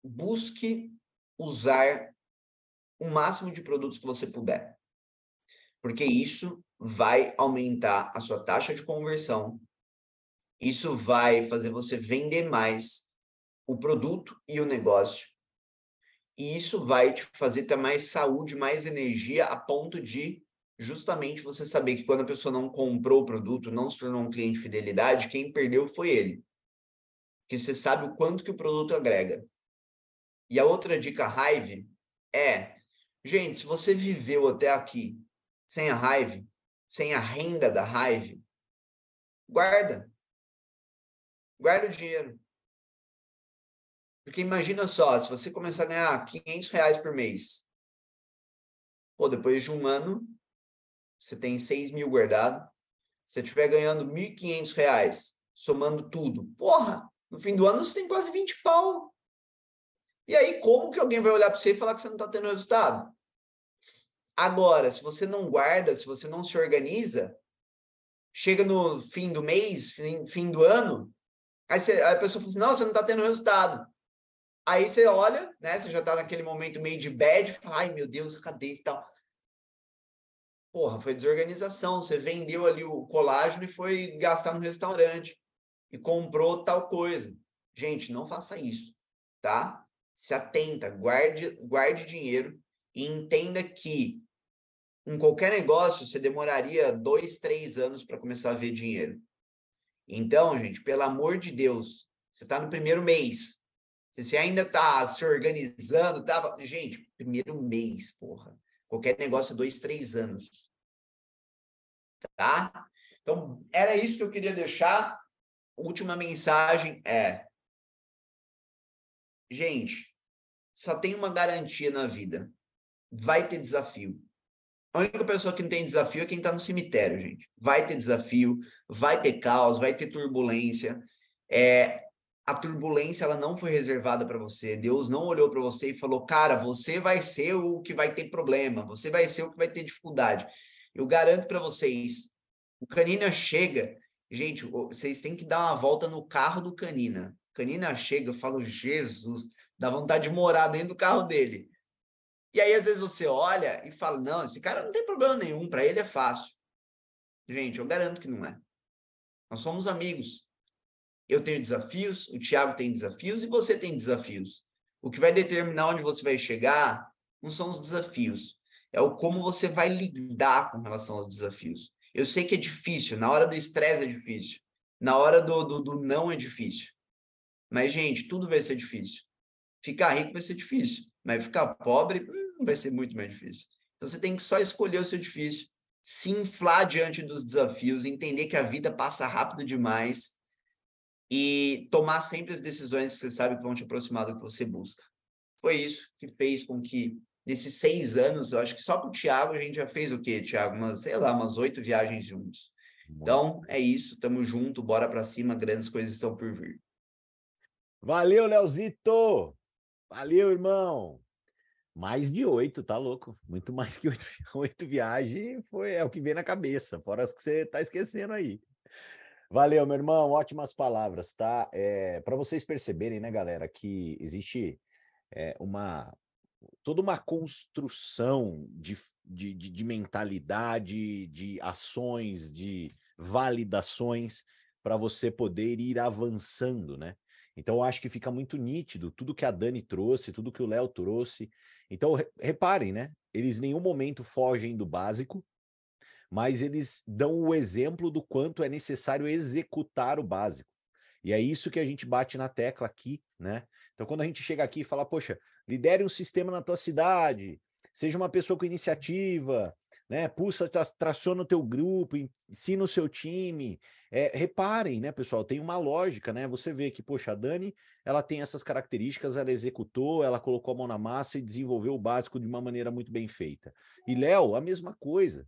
busque usar o máximo de produtos que você puder. Porque isso vai aumentar a sua taxa de conversão. Isso vai fazer você vender mais o produto e o negócio. E isso vai te fazer ter mais saúde, mais energia a ponto de justamente você saber que quando a pessoa não comprou o produto, não se tornou um cliente de fidelidade, quem perdeu foi ele. Porque você sabe o quanto que o produto agrega. E a outra dica raiva é, gente, se você viveu até aqui sem a raiva, sem a renda da raiva, guarda. Guarda o dinheiro. Porque imagina só, se você começar a ganhar 500 reais por mês, pô, depois de um ano, você tem 6 mil guardado, você estiver ganhando 1.500 reais, somando tudo, porra, no fim do ano você tem quase 20 pau. E aí, como que alguém vai olhar para você e falar que você não está tendo resultado? Agora, se você não guarda, se você não se organiza, chega no fim do mês, fim, fim do ano, aí, você, aí a pessoa fala assim, não, você não está tendo resultado. Aí você olha, né? Você já está naquele momento meio de bad, fala, ai meu Deus, cadê e tal? Porra, foi desorganização. Você vendeu ali o colágeno e foi gastar no restaurante e comprou tal coisa. Gente, não faça isso, tá? Se atenta, guarde, guarde dinheiro e entenda que em qualquer negócio você demoraria dois, três anos para começar a ver dinheiro. Então, gente, pelo amor de Deus, você está no primeiro mês. Se você ainda está se organizando, tava... gente, primeiro mês, porra. Qualquer negócio, dois, três anos. Tá? Então, era isso que eu queria deixar. Última mensagem é: gente, só tem uma garantia na vida. Vai ter desafio. A única pessoa que não tem desafio é quem está no cemitério, gente. Vai ter desafio, vai ter caos, vai ter turbulência. É, a turbulência ela não foi reservada para você. Deus não olhou para você e falou: "Cara, você vai ser o que vai ter problema, você vai ser o que vai ter dificuldade". Eu garanto para vocês, o Canina chega, gente, vocês têm que dar uma volta no carro do Canina. Canina chega, eu falo: "Jesus, dá vontade de morar dentro do carro dele". E aí às vezes você olha e fala: "Não, esse cara não tem problema nenhum, para ele é fácil". Gente, eu garanto que não é. Nós somos amigos eu tenho desafios, o Thiago tem desafios e você tem desafios. O que vai determinar onde você vai chegar não são os desafios, é o como você vai lidar com relação aos desafios. Eu sei que é difícil, na hora do estresse é difícil, na hora do, do, do não é difícil. Mas, gente, tudo vai ser difícil. Ficar rico vai ser difícil, mas ficar pobre hum, vai ser muito mais difícil. Então, você tem que só escolher o seu difícil, se inflar diante dos desafios, entender que a vida passa rápido demais e tomar sempre as decisões que você sabe que vão te aproximar do que você busca. Foi isso que fez com que, nesses seis anos, eu acho que só com o Thiago a gente já fez o quê, Thiago? Umas, sei lá, umas oito viagens juntos. Então, é isso, tamo junto, bora para cima, grandes coisas estão por vir. Valeu, Leozito! Valeu, irmão! Mais de oito, tá louco? Muito mais que oito, oito viagens foi, é o que vem na cabeça, fora as que você tá esquecendo aí. Valeu, meu irmão, ótimas palavras, tá? É, para vocês perceberem, né, galera, que existe é, uma toda uma construção de, de, de, de mentalidade, de ações, de validações para você poder ir avançando, né? Então, eu acho que fica muito nítido tudo que a Dani trouxe, tudo que o Léo trouxe. Então, reparem, né? Eles em nenhum momento fogem do básico, mas eles dão o exemplo do quanto é necessário executar o básico. E é isso que a gente bate na tecla aqui, né? Então, quando a gente chega aqui e fala, poxa, lidere um sistema na tua cidade, seja uma pessoa com iniciativa, né? Pulsa, traciona o teu grupo, ensina o seu time. É, reparem, né, pessoal? Tem uma lógica, né? Você vê que, poxa, a Dani, ela tem essas características, ela executou, ela colocou a mão na massa e desenvolveu o básico de uma maneira muito bem feita. E Léo, a mesma coisa.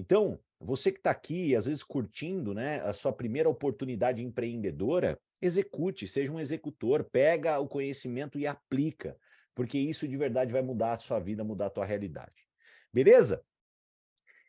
Então, você que está aqui, às vezes curtindo né, a sua primeira oportunidade empreendedora, execute, seja um executor, pega o conhecimento e aplica, porque isso de verdade vai mudar a sua vida, mudar a tua realidade. Beleza?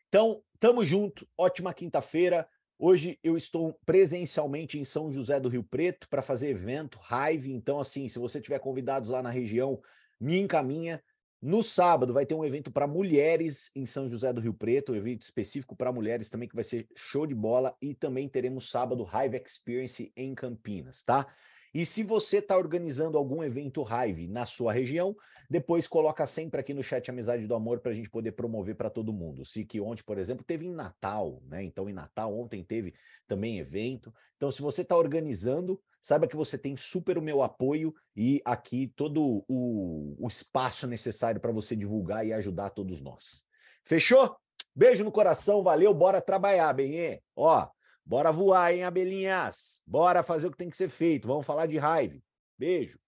Então, tamo junto, ótima quinta-feira. Hoje eu estou presencialmente em São José do Rio Preto para fazer evento, Hive. Então, assim, se você tiver convidados lá na região, me encaminha. No sábado vai ter um evento para mulheres em São José do Rio Preto, um evento específico para mulheres também que vai ser show de bola e também teremos sábado Hive Experience em Campinas, tá? E se você está organizando algum evento Hive na sua região, depois coloca sempre aqui no chat Amizade do Amor para a gente poder promover para todo mundo. Se que ontem, por exemplo, teve em Natal, né? Então em Natal ontem teve também evento. Então se você está organizando, saiba que você tem super o meu apoio e aqui todo o, o espaço necessário para você divulgar e ajudar todos nós. Fechou? Beijo no coração, valeu, bora trabalhar, bem? Ó, bora voar, hein, abelhinhas? Bora fazer o que tem que ser feito. Vamos falar de raiva. Beijo.